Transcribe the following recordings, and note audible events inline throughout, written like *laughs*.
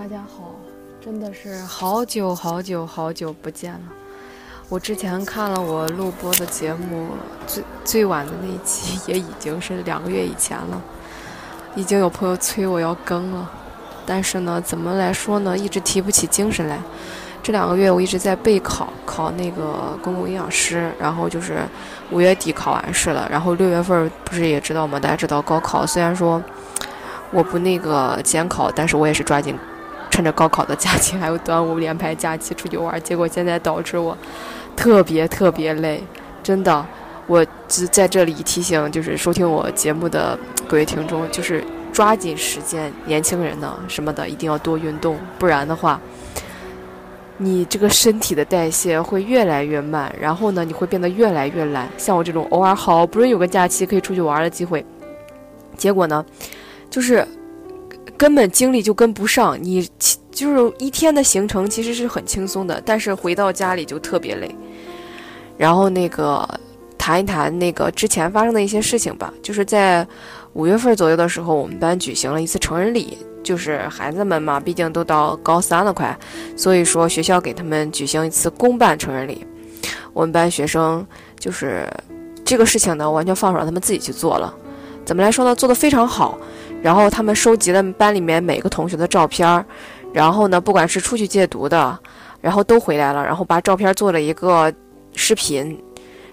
大家好，真的是好久好久好久不见了。我之前看了我录播的节目，最最晚的那一期也已经是两个月以前了，已经有朋友催我要更了，但是呢，怎么来说呢，一直提不起精神来。这两个月我一直在备考，考那个公共营养师，然后就是五月底考完试了，然后六月份不是也知道吗？大家知道高考，虽然说我不那个监考，但是我也是抓紧趁着高考的假期 *laughs* 还有端午连排假期出去玩，结果现在导致我特别特别累，真的，我只在这里提醒，就是收听我节目的各位听众，就是抓紧时间，年轻人呢什么的一定要多运动，不然的话。你这个身体的代谢会越来越慢，然后呢，你会变得越来越懒。像我这种偶尔好不容易有个假期可以出去玩的机会，结果呢，就是根本精力就跟不上。你就是一天的行程其实是很轻松的，但是回到家里就特别累。然后那个谈一谈那个之前发生的一些事情吧，就是在五月份左右的时候，我们班举行了一次成人礼。就是孩子们嘛，毕竟都到高三了，快，所以说学校给他们举行一次公办成人礼。我们班学生就是这个事情呢，完全放手让他们自己去做了。怎么来说呢？做的非常好。然后他们收集了班里面每个同学的照片，然后呢，不管是出去戒毒的，然后都回来了，然后把照片做了一个视频，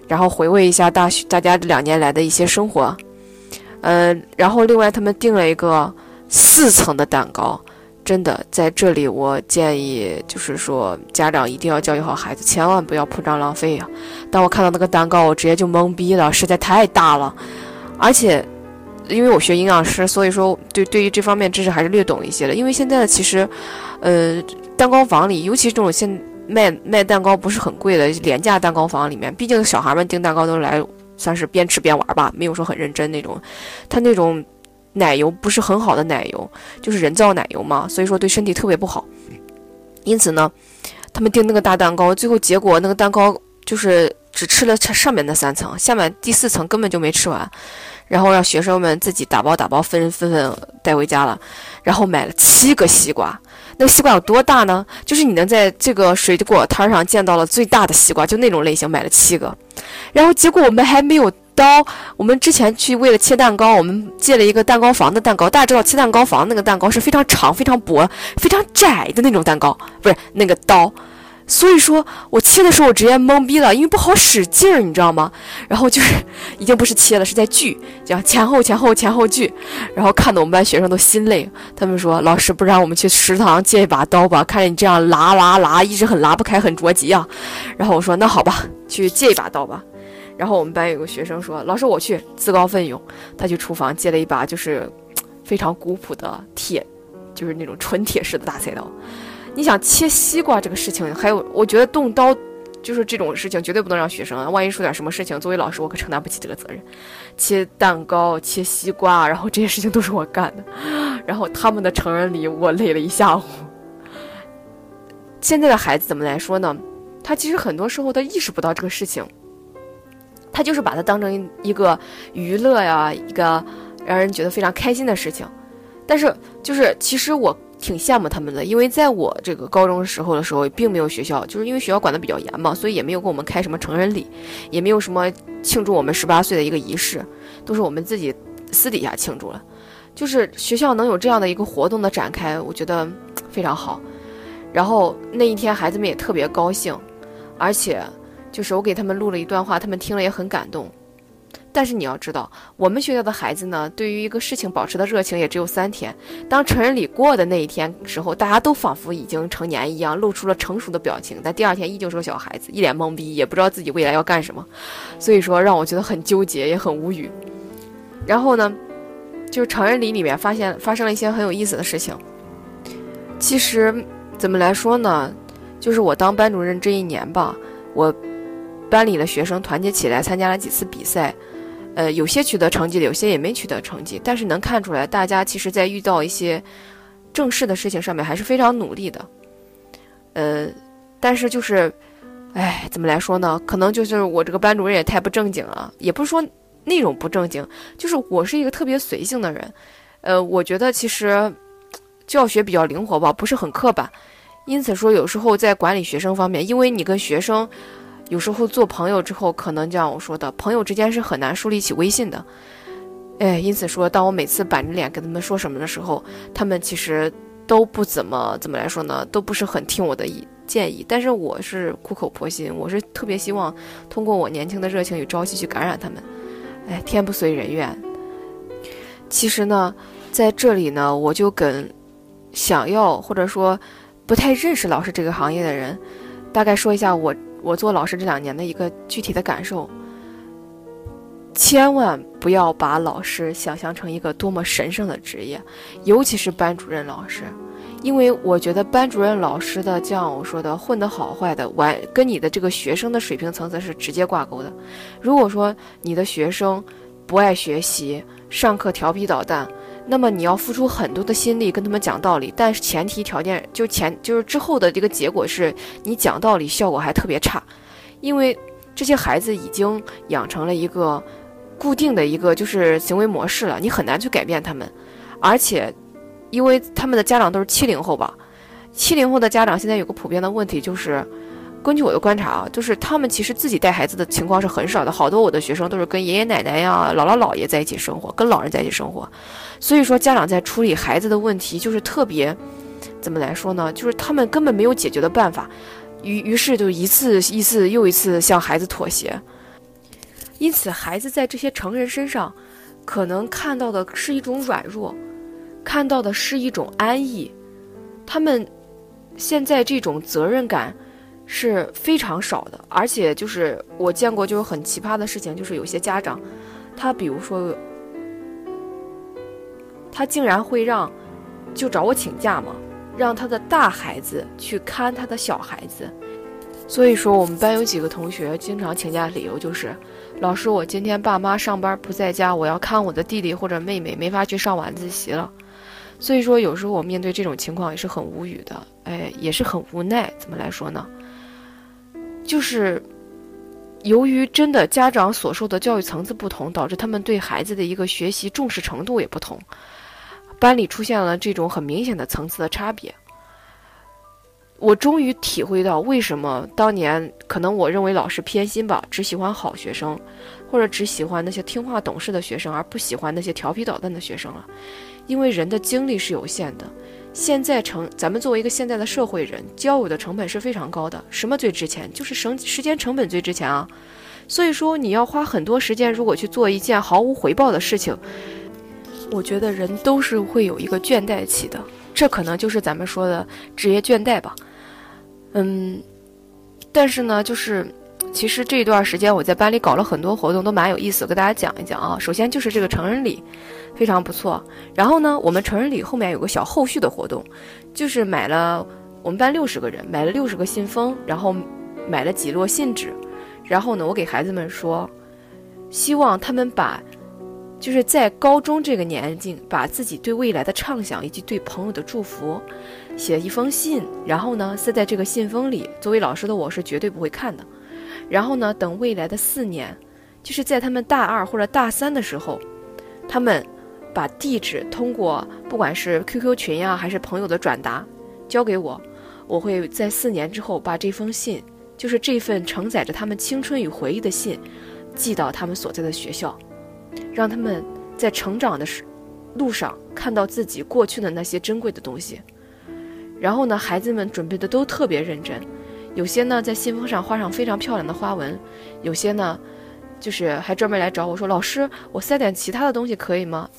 然后回味一下大学大家这两年来的一些生活。嗯，然后另外他们订了一个。四层的蛋糕，真的在这里，我建议就是说，家长一定要教育好孩子，千万不要铺张浪费呀。当我看到那个蛋糕，我直接就懵逼了，实在太大了。而且，因为我学营养师，所以说对对于这方面知识还是略懂一些的。因为现在的其实，呃，蛋糕房里，尤其这种现卖卖蛋糕不是很贵的廉价蛋糕房里面，毕竟小孩们订蛋糕都来算是边吃边玩吧，没有说很认真那种，他那种。奶油不是很好的奶油，就是人造奶油嘛，所以说对身体特别不好。因此呢，他们订那个大蛋糕，最后结果那个蛋糕就是只吃了上面那三层，下面第四层根本就没吃完，然后让学生们自己打包打包分分分带回家了，然后买了七个西瓜。那个西瓜有多大呢？就是你能在这个水果摊上见到了最大的西瓜，就那种类型，买了七个。然后结果我们还没有。刀，我们之前去为了切蛋糕，我们借了一个蛋糕房的蛋糕。大家知道切蛋糕房那个蛋糕是非常长、非常薄、非常窄的那种蛋糕，不是那个刀。所以说我切的时候我直接懵逼了，因为不好使劲儿，你知道吗？然后就是已经不是切了，是在锯，这样前后前后前后锯。然后看得我们班学生都心累，他们说：“老师，不然我们去食堂借一把刀吧？看着你这样拉拉拉，一直很拉不开，很着急啊。”然后我说：“那好吧，去借一把刀吧。”然后我们班有个学生说：“老师，我去自告奋勇，他去厨房借了一把就是非常古朴的铁，就是那种纯铁式的大菜刀。你想切西瓜这个事情，还有我觉得动刀就是这种事情绝对不能让学生，万一出点什么事情，作为老师我可承担不起这个责任。切蛋糕、切西瓜，然后这些事情都是我干的。然后他们的成人礼我累了一下午。现在的孩子怎么来说呢？他其实很多时候他意识不到这个事情。”他就是把它当成一个娱乐呀，一个让人觉得非常开心的事情。但是，就是其实我挺羡慕他们的，因为在我这个高中时候的时候，并没有学校，就是因为学校管得比较严嘛，所以也没有给我们开什么成人礼，也没有什么庆祝我们十八岁的一个仪式，都是我们自己私底下庆祝了。就是学校能有这样的一个活动的展开，我觉得非常好。然后那一天，孩子们也特别高兴，而且。就是我给他们录了一段话，他们听了也很感动。但是你要知道，我们学校的孩子呢，对于一个事情保持的热情也只有三天。当成人礼过的那一天时候，大家都仿佛已经成年一样，露出了成熟的表情。但第二天依旧是个小孩子，一脸懵逼，也不知道自己未来要干什么。所以说，让我觉得很纠结，也很无语。然后呢，就是成人礼里面发现发生了一些很有意思的事情。其实怎么来说呢，就是我当班主任这一年吧，我。班里的学生团结起来参加了几次比赛，呃，有些取得成绩的，有些也没取得成绩。但是能看出来，大家其实在遇到一些正式的事情上面还是非常努力的。呃，但是就是，哎，怎么来说呢？可能就是我这个班主任也太不正经了，也不是说那种不正经，就是我是一个特别随性的人。呃，我觉得其实教学比较灵活吧，不是很刻板。因此说，有时候在管理学生方面，因为你跟学生有时候做朋友之后，可能就像我说的，朋友之间是很难树立起微信的。哎，因此说，当我每次板着脸跟他们说什么的时候，他们其实都不怎么怎么来说呢，都不是很听我的意建议。但是我是苦口婆心，我是特别希望通过我年轻的热情与朝气去感染他们。哎，天不遂人愿。其实呢，在这里呢，我就跟想要或者说不太认识老师这个行业的人，大概说一下我我做老师这两年的一个具体的感受。千万不要把老师想象成一个多么神圣的职业，尤其是班主任老师，因为我觉得班主任老师的，像我说的，混得好坏的，完跟你的这个学生的水平层次是直接挂钩的。如果说你的学生不爱学习，上课调皮捣蛋，那么你要付出很多的心力跟他们讲道理，但是前提条件就前就是之后的这个结果是你讲道理效果还特别差，因为这些孩子已经养成了一个。固定的一个就是行为模式了，你很难去改变他们，而且，因为他们的家长都是七零后吧，七零后的家长现在有个普遍的问题就是，根据我的观察啊，就是他们其实自己带孩子的情况是很少的，好多我的学生都是跟爷爷奶奶呀、姥姥姥爷在一起生活，跟老人在一起生活，所以说家长在处理孩子的问题就是特别，怎么来说呢？就是他们根本没有解决的办法，于于是就一次一次又一次向孩子妥协。因此，孩子在这些成人身上，可能看到的是一种软弱，看到的是一种安逸。他们现在这种责任感是非常少的，而且就是我见过就是很奇葩的事情，就是有些家长，他比如说，他竟然会让就找我请假嘛，让他的大孩子去看他的小孩子。所以说，我们班有几个同学经常请假的理由就是。老师，我今天爸妈上班不在家，我要看我的弟弟或者妹妹，没法去上晚自习了。所以说，有时候我面对这种情况也是很无语的，哎，也是很无奈。怎么来说呢？就是由于真的家长所受的教育层次不同，导致他们对孩子的一个学习重视程度也不同，班里出现了这种很明显的层次的差别。我终于体会到为什么当年可能我认为老师偏心吧，只喜欢好学生，或者只喜欢那些听话懂事的学生，而不喜欢那些调皮捣蛋的学生了。因为人的精力是有限的，现在成咱们作为一个现在的社会人，交友的成本是非常高的。什么最值钱？就是省时间成本最值钱啊。所以说你要花很多时间，如果去做一件毫无回报的事情，我觉得人都是会有一个倦怠期的。这可能就是咱们说的职业倦怠吧。嗯，但是呢，就是其实这段时间我在班里搞了很多活动，都蛮有意思，跟大家讲一讲啊。首先就是这个成人礼，非常不错。然后呢，我们成人礼后面有个小后续的活动，就是买了我们班六十个人买了六十个信封，然后买了几摞信纸，然后呢，我给孩子们说，希望他们把。就是在高中这个年纪，把自己对未来的畅想以及对朋友的祝福，写一封信，然后呢塞在这个信封里。作为老师的我是绝对不会看的。然后呢，等未来的四年，就是在他们大二或者大三的时候，他们把地址通过不管是 QQ 群呀还是朋友的转达交给我，我会在四年之后把这封信，就是这份承载着他们青春与回忆的信，寄到他们所在的学校。让他们在成长的时路上看到自己过去的那些珍贵的东西。然后呢，孩子们准备的都特别认真，有些呢在信封上画上非常漂亮的花纹，有些呢就是还专门来找我说：“老师，我塞点其他的东西可以吗？”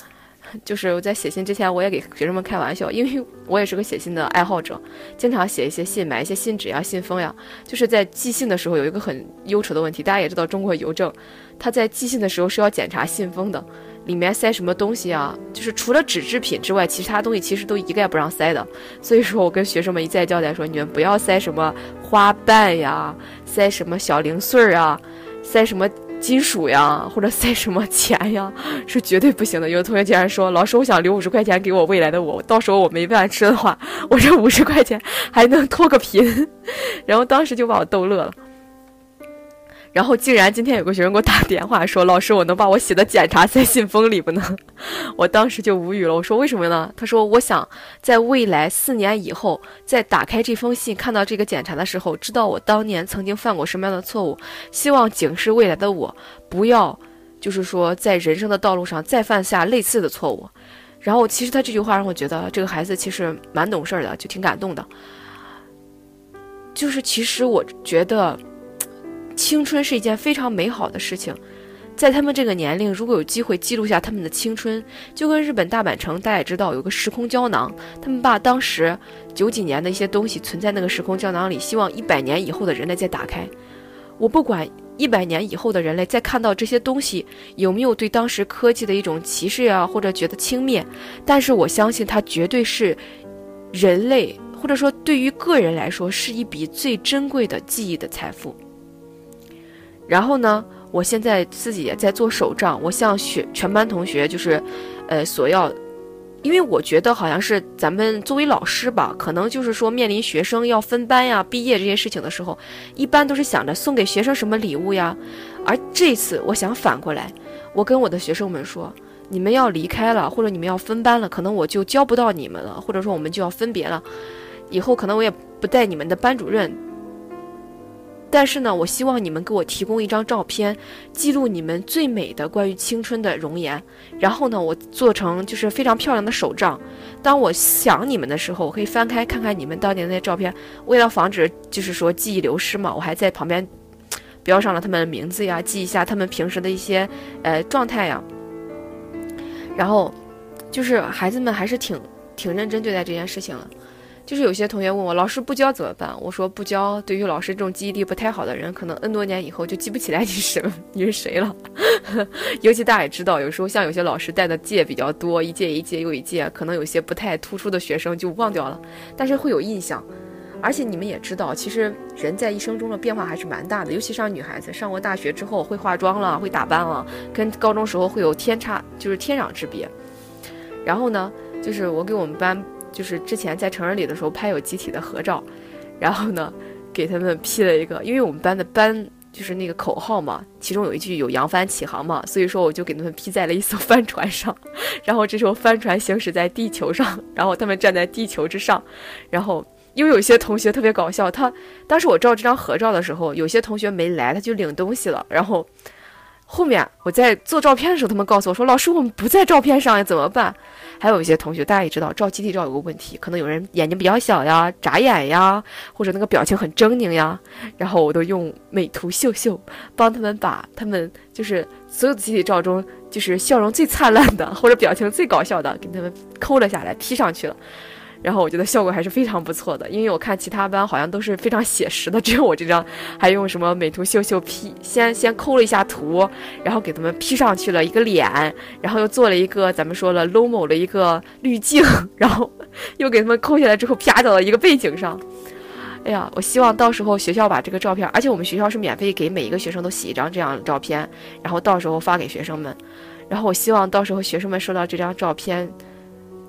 *laughs* 就是我在写信之前，我也给学生们开玩笑，因为我也是个写信的爱好者，经常写一些信，买一些信纸呀、信封呀。就是在寄信的时候，有一个很忧愁的问题，大家也知道，中国邮政，他在寄信的时候是要检查信封的，里面塞什么东西啊？就是除了纸制品之外，其他东西其实都一概不让塞的。所以说我跟学生们一再交代说，你们不要塞什么花瓣呀，塞什么小零碎儿啊，塞什么。金属呀，或者塞什么钱呀，是绝对不行的。有的同学竟然说：“老师，我想留五十块钱给我未来的我，到时候我没饭吃的话，我这五十块钱还能脱个贫。*laughs* ”然后当时就把我逗乐了。然后竟然今天有个学生给我打电话说：“老师，我能把我写的检查塞信封里不能？” *laughs* 我当时就无语了。我说：“为什么呢？”他说：“我想在未来四年以后，在打开这封信看到这个检查的时候，知道我当年曾经犯过什么样的错误，希望警示未来的我，不要就是说在人生的道路上再犯下类似的错误。”然后其实他这句话让我觉得这个孩子其实蛮懂事的，就挺感动的。就是其实我觉得。青春是一件非常美好的事情，在他们这个年龄，如果有机会记录下他们的青春，就跟日本大阪城，大家也知道有个时空胶囊，他们把当时九几年的一些东西存在那个时空胶囊里，希望一百年以后的人类再打开。我不管一百年以后的人类再看到这些东西有没有对当时科技的一种歧视啊，或者觉得轻蔑，但是我相信它绝对是人类或者说对于个人来说是一笔最珍贵的记忆的财富。然后呢，我现在自己也在做手账，我向学全班同学就是，呃，索要，因为我觉得好像是咱们作为老师吧，可能就是说面临学生要分班呀、毕业这些事情的时候，一般都是想着送给学生什么礼物呀。而这次我想反过来，我跟我的学生们说，你们要离开了，或者你们要分班了，可能我就教不到你们了，或者说我们就要分别了，以后可能我也不带你们的班主任。但是呢，我希望你们给我提供一张照片，记录你们最美的关于青春的容颜。然后呢，我做成就是非常漂亮的手账。当我想你们的时候，我可以翻开看看你们当年那些照片。为了防止就是说记忆流失嘛，我还在旁边标上了他们的名字呀，记一下他们平时的一些呃状态呀。然后，就是孩子们还是挺挺认真对待这件事情了。就是有些同学问我，老师不教怎么办？我说不教，对于老师这种记忆力不太好的人，可能 N 多年以后就记不起来你是 *laughs* 你是谁了。*laughs* 尤其大家也知道，有时候像有些老师带的届比较多，一届一届又一届，可能有些不太突出的学生就忘掉了，但是会有印象。而且你们也知道，其实人在一生中的变化还是蛮大的，尤其上女孩子上过大学之后会化妆了，会打扮了，跟高中时候会有天差，就是天壤之别。然后呢，就是我给我们班。就是之前在成人礼的时候拍有集体的合照，然后呢，给他们 P 了一个，因为我们班的班就是那个口号嘛，其中有一句有扬帆起航嘛，所以说我就给他们 P 在了一艘 *laughs* 帆船上，然后这时候帆船行驶在地球上，然后他们站在地球之上，然后因为有些同学特别搞笑，他当时我照这张合照的时候，有些同学没来，他就领东西了，然后。后面我在做照片的时候，他们告诉我说：“老师，我们不在照片上呀，怎么办？”还有一些同学，大家也知道，照集体照有个问题，可能有人眼睛比较小呀，眨眼呀，或者那个表情很狰狞呀。然后我都用美图秀秀帮他们把他们就是所有的集体照中，就是笑容最灿烂的或者表情最搞笑的，给他们抠了下来，P 上去了。然后我觉得效果还是非常不错的，因为我看其他班好像都是非常写实的，只有我这张还用什么美图秀秀 P，先先抠了一下图，然后给他们 P 上去了一个脸，然后又做了一个咱们说了 Lomo 的一个滤镜，然后又给他们抠下来之后啪到了一个背景上。哎呀，我希望到时候学校把这个照片，而且我们学校是免费给每一个学生都洗一张这样的照片，然后到时候发给学生们。然后我希望到时候学生们收到这张照片。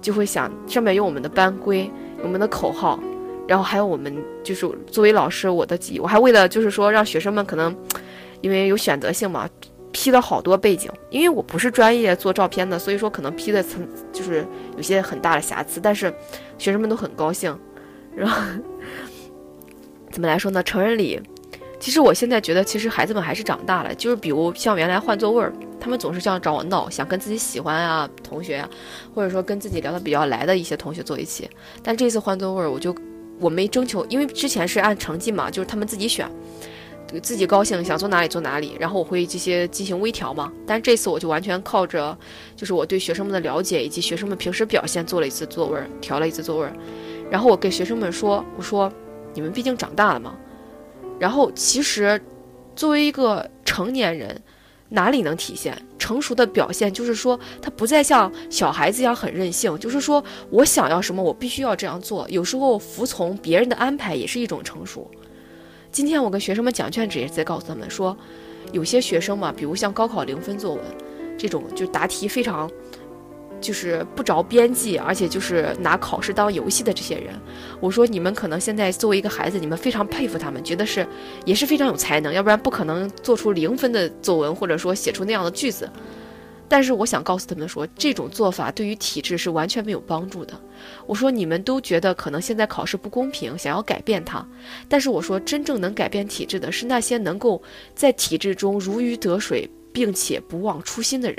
就会想上面有我们的班规，我们的口号，然后还有我们就是作为老师我的记忆，我还为了就是说让学生们可能，因为有选择性嘛，P 了好多背景，因为我不是专业做照片的，所以说可能 P 的层就是有些很大的瑕疵，但是学生们都很高兴。然后怎么来说呢？成人礼，其实我现在觉得其实孩子们还是长大了，就是比如像原来换座位儿。他们总是这样找我闹，想跟自己喜欢啊同学呀，或者说跟自己聊得比较来的一些同学坐一起。但这次换座位儿，我就我没征求，因为之前是按成绩嘛，就是他们自己选，自己高兴想坐哪里坐哪里，然后我会这些进行微调嘛。但这次我就完全靠着，就是我对学生们的了解以及学生们平时表现做了一次座位儿，调了一次座位儿。然后我给学生们说，我说你们毕竟长大了嘛。然后其实作为一个成年人。哪里能体现成熟的表现？就是说，他不再像小孩子一样很任性。就是说我想要什么，我必须要这样做。有时候服从别人的安排也是一种成熟。今天我跟学生们讲卷子，也是在告诉他们说，有些学生嘛，比如像高考零分作文这种，就答题非常就是不着边际，而且就是拿考试当游戏的这些人，我说你们可能现在作为一个孩子，你们非常佩服他们，觉得是也是非常有才能，要不然不可能做出零分的作文，或者说写出那样的句子。但是我想告诉他们说，这种做法对于体制是完全没有帮助的。我说你们都觉得可能现在考试不公平，想要改变它，但是我说真正能改变体制的是那些能够在体制中如鱼得水，并且不忘初心的人。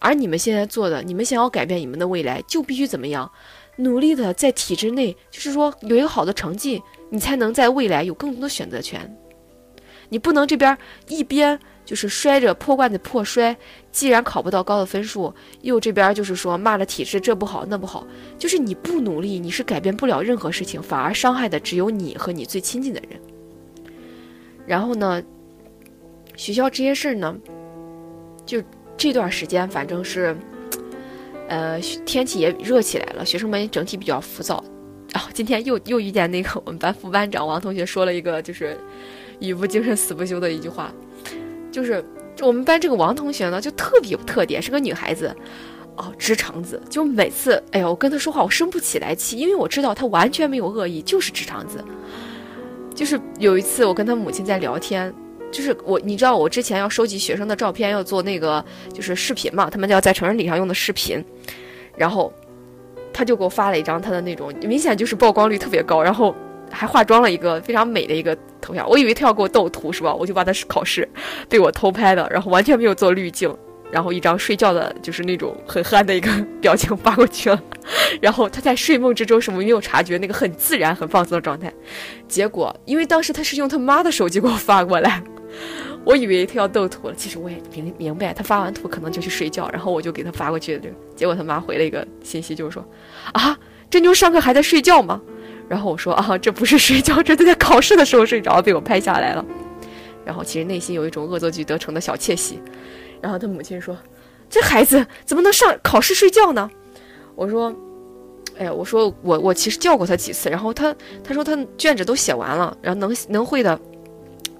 而你们现在做的，你们想要改变你们的未来，就必须怎么样，努力的在体制内，就是说有一个好的成绩，你才能在未来有更多的选择权。你不能这边一边。就是摔着破罐子破摔，既然考不到高的分数，又这边就是说骂着体制这不好那不好，就是你不努力，你是改变不了任何事情，反而伤害的只有你和你最亲近的人。然后呢，学校这些事儿呢，就这段时间反正是，呃，天气也热起来了，学生们整体比较浮躁。啊，*laughs* 今天又又遇见那个我们班副班长王同学说了一个就是语不惊人死不休的一句话。就是我们班这个王同学呢，就特别有特点，是个女孩子，哦，直肠子。就每次，哎呀，我跟她说话，我生不起来气，因为我知道她完全没有恶意，就是直肠子。就是有一次，我跟她母亲在聊天，就是我，你知道，我之前要收集学生的照片，要做那个就是视频嘛，他们就要在成人礼上用的视频，然后他就给我发了一张他的那种，明显就是曝光率特别高，然后。还化妆了一个非常美的一个头像，我以为他要给我斗图是吧？我就把他是考试被我偷拍的，然后完全没有做滤镜，然后一张睡觉的，就是那种很憨的一个 *laughs* 表情发过去了。然后他在睡梦之中什么没有察觉，那个很自然、很放松的状态。结果因为当时他是用他妈的手机给我发过来，*laughs* 我以为他要斗图了，其实我也明明白，他发完图可能就去睡觉，然后我就给他发过去的。结果他妈回了一个信息，就是说啊，这妞上课还在睡觉吗？然后我说啊，这不是睡觉，这都在考试的时候睡着，被我拍下来了。然后其实内心有一种恶作剧得逞的小窃喜。然后他母亲说：“这孩子怎么能上考试睡觉呢？”我说：“哎呀，我说我我其实叫过他几次，然后他他说他卷子都写完了，然后能能会的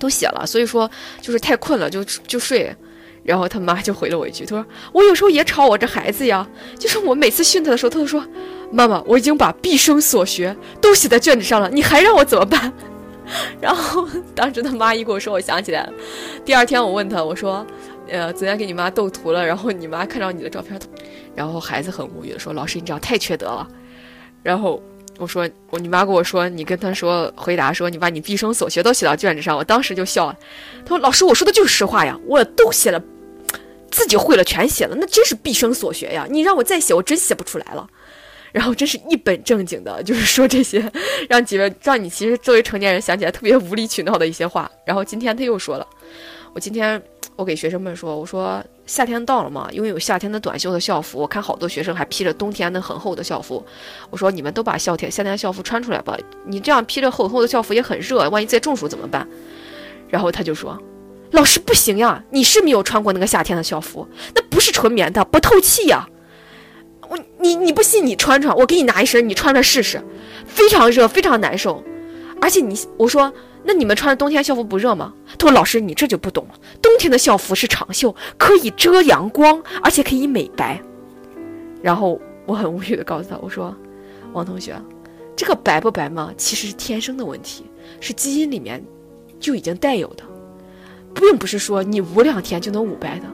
都写了，所以说就是太困了就就睡。”然后他妈就回了我一句：“他说我有时候也吵我这孩子呀，就是我每次训他的时候，他都说。”妈妈，我已经把毕生所学都写在卷子上了，你还让我怎么办？*laughs* 然后当时他妈一跟我说，我想起来了。第二天我问他，我说：“呃，昨天给你妈斗图了，然后你妈看到你的照片，然后孩子很无语的说：‘老师，你这样太缺德了。’然后我说：‘我你妈跟我说，你跟他说回答说，你把你毕生所学都写到卷子上。’我当时就笑了。他说：‘老师，我说的就是实话呀，我都写了，自己会了全写了，那真是毕生所学呀。你让我再写，我真写不出来了。’然后真是一本正经的，就是说这些，让几位让你其实作为成年人想起来特别无理取闹的一些话。然后今天他又说了，我今天我给学生们说，我说夏天到了嘛，因为有夏天的短袖的校服，我看好多学生还披着冬天的很厚的校服。我说你们都把夏天夏天校服穿出来吧，你这样披着厚厚的校服也很热，万一再中暑怎么办？然后他就说，老师不行呀，你是没有穿过那个夏天的校服，那不是纯棉的，不透气呀。我你你不信你穿穿，我给你拿一身，你穿穿试试，非常热，非常难受。而且你我说，那你们穿的冬天校服不热吗？他说老师你这就不懂了，冬天的校服是长袖，可以遮阳光，而且可以美白。然后我很无语的告诉他，我说王同学，这个白不白嘛，其实是天生的问题，是基因里面就已经带有的，并不是说你捂两天就能捂白的。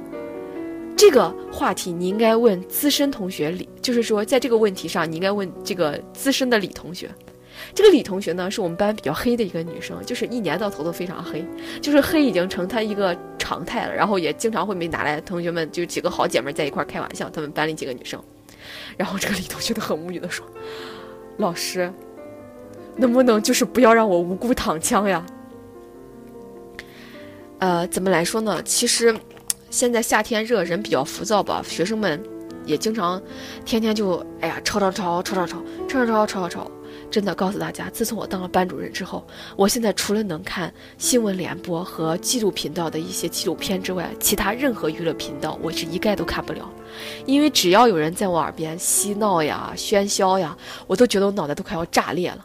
这个话题你应该问资深同学李，就是说在这个问题上你应该问这个资深的李同学。这个李同学呢是我们班比较黑的一个女生，就是一年到头都非常黑，就是黑已经成她一个常态了。然后也经常会被拿来同学们就几个好姐妹在一块开玩笑，她们班里几个女生。然后这个李同学都很无语的说：“老师，能不能就是不要让我无辜躺枪呀？”呃，怎么来说呢？其实。现在夏天热，人比较浮躁吧？学生们也经常天天就哎呀吵吵吵吵吵吵吵吵吵吵吵。真的告诉大家，自从我当了班主任之后，我现在除了能看新闻联播和纪录频道的一些纪录片之外，其他任何娱乐频道我是一概都看不了。因为只要有人在我耳边嬉闹呀、喧嚣呀，我都觉得我脑袋都快要炸裂了。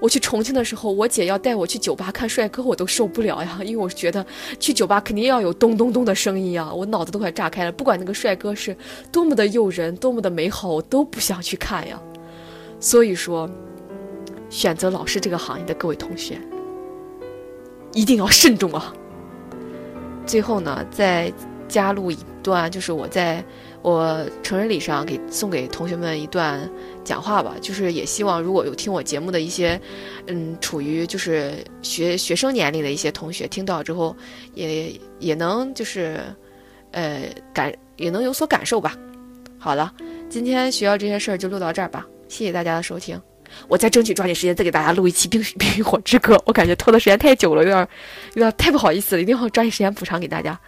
我去重庆的时候，我姐要带我去酒吧看帅哥，我都受不了呀，因为我觉得去酒吧肯定要有咚咚咚的声音呀，我脑子都快炸开了。不管那个帅哥是多么的诱人，多么的美好，我都不想去看呀。所以说，选择老师这个行业的各位同学，一定要慎重啊。最后呢，再加入一段，就是我在。我成人礼上给送给同学们一段讲话吧，就是也希望如果有听我节目的一些，嗯，处于就是学学生年龄的一些同学听到之后，也也能就是，呃，感也能有所感受吧。好了，今天学校这些事儿就录到这儿吧，谢谢大家的收听。我再争取抓紧时间再给大家录一期《冰冰与火之歌》，我感觉拖的时间太久了，有点有点太不好意思了，一定要抓紧时间补偿给大家。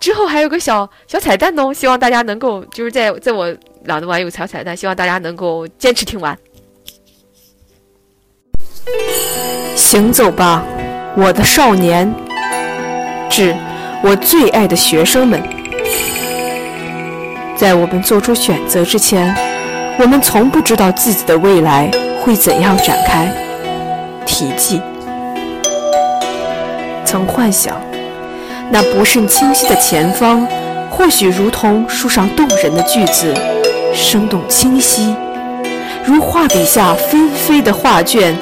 之后还有个小小彩蛋哦，希望大家能够就是在在我朗读完有小彩蛋，希望大家能够坚持听完。行走吧，我的少年，致我最爱的学生们，在我们做出选择之前，我们从不知道自己的未来会怎样展开。题记，曾幻想。那不甚清晰的前方，或许如同书上动人的句子，生动清晰，如画笔下纷飞的画卷，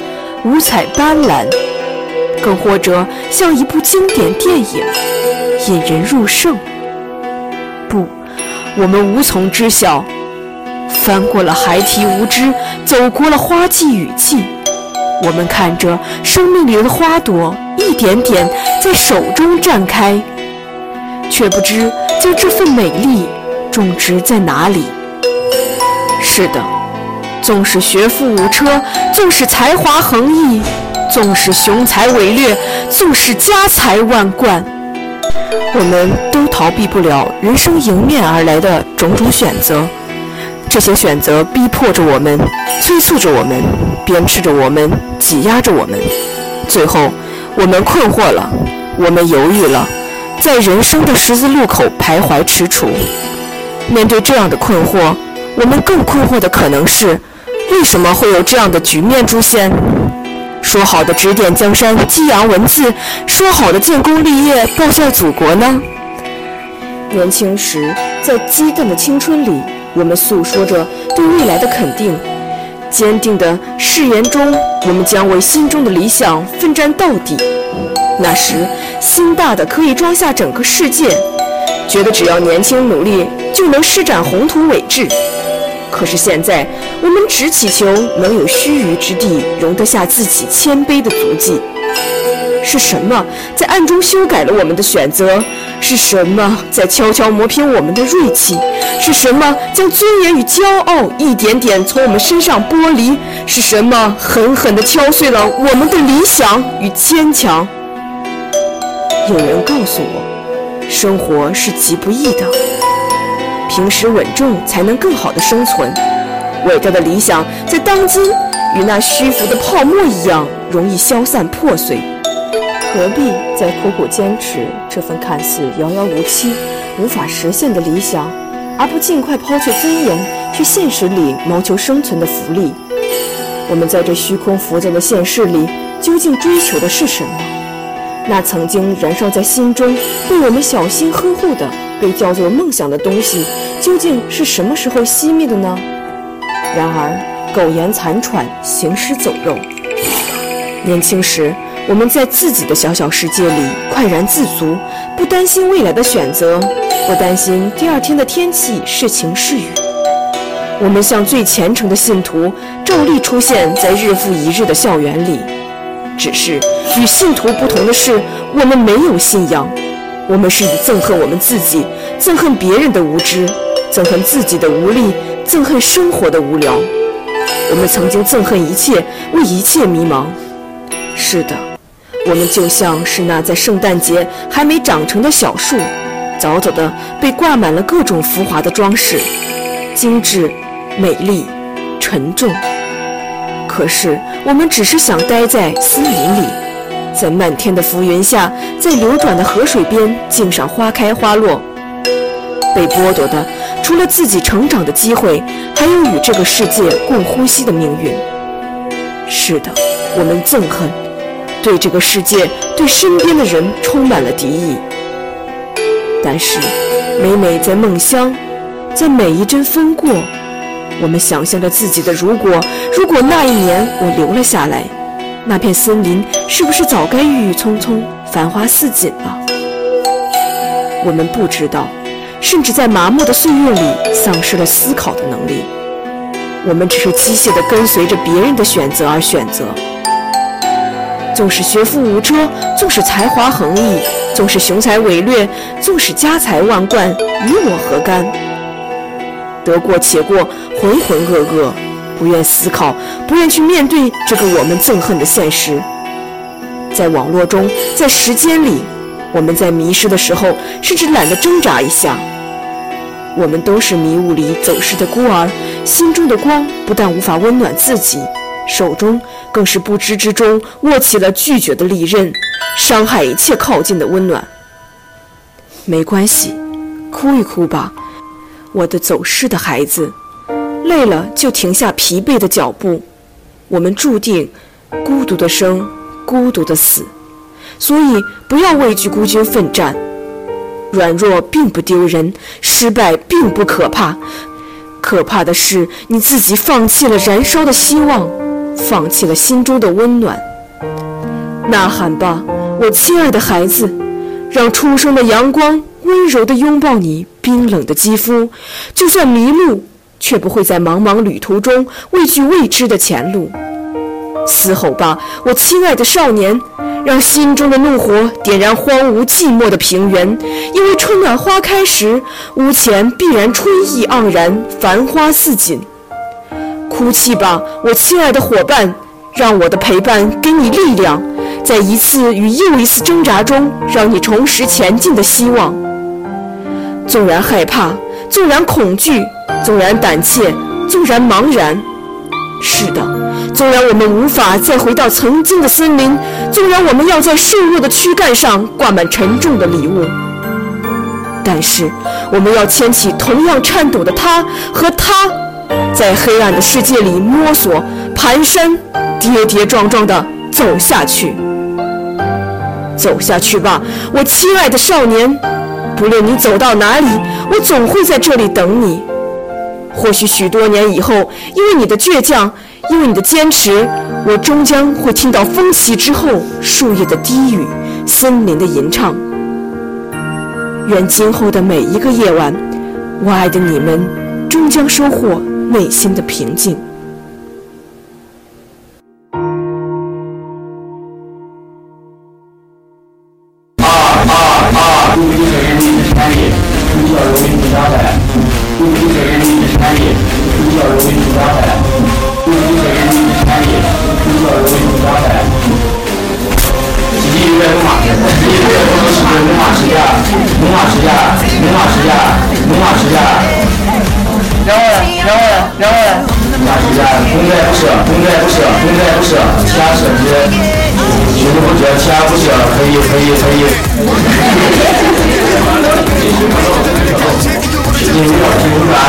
五彩斑斓；更或者像一部经典电影，引人入胜。不，我们无从知晓。翻过了孩提无知，走过了花季雨季，我们看着生命里的花朵。一点点在手中绽开，却不知将这份美丽种植在哪里。是的，纵使学富五车，纵使才华横溢，纵使雄才伟略，纵使家财万贯，我们都逃避不了人生迎面而来的种种选择。这些选择逼迫着我们，催促着我们，鞭笞着我们，挤压着我们，最后。我们困惑了，我们犹豫了，在人生的十字路口徘徊踟蹰。面对这样的困惑，我们更困惑的可能是：为什么会有这样的局面出现？说好的指点江山、激扬文字，说好的建功立业、报效祖国呢？年轻时，在激荡的青春里，我们诉说着对未来的肯定。坚定的誓言中，我们将为心中的理想奋战到底。那时，心大的可以装下整个世界，觉得只要年轻努力就能施展宏图伟志。可是现在，我们只祈求能有须臾之地容得下自己谦卑的足迹。是什么在暗中修改了我们的选择？是什么在悄悄磨平我们的锐气？是什么将尊严与骄傲一点点从我们身上剥离？是什么狠狠地敲碎了我们的理想与坚强？有人告诉我，生活是极不易的，平时稳重才能更好的生存。伟大的理想在当今与那虚浮的泡沫一样，容易消散破碎。何必再苦苦坚持这份看似遥遥无期、无法实现的理想，而不尽快抛却尊严，去现实里谋求生存的福利？我们在这虚空浮躁的现实里，究竟追求的是什么？那曾经燃烧在心中、被我们小心呵护的、被叫做梦想的东西，究竟是什么时候熄灭的呢？然而，苟延残喘，行尸走肉。年轻时。我们在自己的小小世界里快然自足，不担心未来的选择，不担心第二天的天气是晴是雨。我们像最虔诚的信徒，照例出现在日复一日的校园里。只是与信徒不同的是，我们没有信仰，我们是以憎恨我们自己，憎恨别人的无知，憎恨自己的无力，憎恨生活的无聊。我们曾经憎恨一切，为一切迷茫。是的。我们就像是那在圣诞节还没长成的小树，早早的被挂满了各种浮华的装饰，精致、美丽、沉重。可是我们只是想待在森林里，在漫天的浮云下，在流转的河水边，静赏花开花落。被剥夺的，除了自己成长的机会，还有与这个世界共呼吸的命运。是的，我们憎恨，对这个世界，对身边的人充满了敌意。但是，每每在梦乡，在每一帧风过，我们想象着自己的如果，如果那一年我留了下来，那片森林是不是早该郁郁葱葱、繁花似锦了？我们不知道，甚至在麻木的岁月里丧失了思考的能力。我们只是机械地跟随着别人的选择而选择，纵使学富五车，纵使才华横溢，纵使雄才伟略，纵使家财万贯，与我何干？得过且过，浑浑噩噩，不愿思考，不愿去面对这个我们憎恨的现实。在网络中，在时间里，我们在迷失的时候，甚至懒得挣扎一下。我们都是迷雾里走失的孤儿，心中的光不但无法温暖自己，手中更是不知之中握起了拒绝的利刃，伤害一切靠近的温暖。没关系，哭一哭吧，我的走失的孩子，累了就停下疲惫的脚步。我们注定孤独的生，孤独的死，所以不要畏惧孤军奋战。软弱并不丢人，失败并不可怕，可怕的是你自己放弃了燃烧的希望，放弃了心中的温暖。呐喊吧，我亲爱的孩子，让初升的阳光温柔地拥抱你冰冷的肌肤。就算迷路，却不会在茫茫旅途中畏惧未知的前路。嘶吼吧，我亲爱的少年！让心中的怒火点燃荒芜寂寞的平原，因为春暖花开时，屋前必然春意盎然，繁花似锦。哭泣吧，我亲爱的伙伴，让我的陪伴给你力量，在一次与又一次挣扎中，让你重拾前进的希望。纵然害怕，纵然恐惧，纵然胆怯，纵然茫然，是的。纵然我们无法再回到曾经的森林，纵然我们要在瘦弱的躯干上挂满沉重的礼物，但是我们要牵起同样颤抖的他和他，在黑暗的世界里摸索、蹒跚、跌跌撞撞地走下去。走下去吧，我亲爱的少年！不论你走到哪里，我总会在这里等你。或许许多年以后，因为你的倔强。因为你的坚持，我终将会听到风起之后树叶的低语，森林的吟唱。愿今后的每一个夜晚，我爱的你们终将收获内心的平静。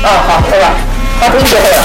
*laughs* 啊，好，走了，我不应该走了。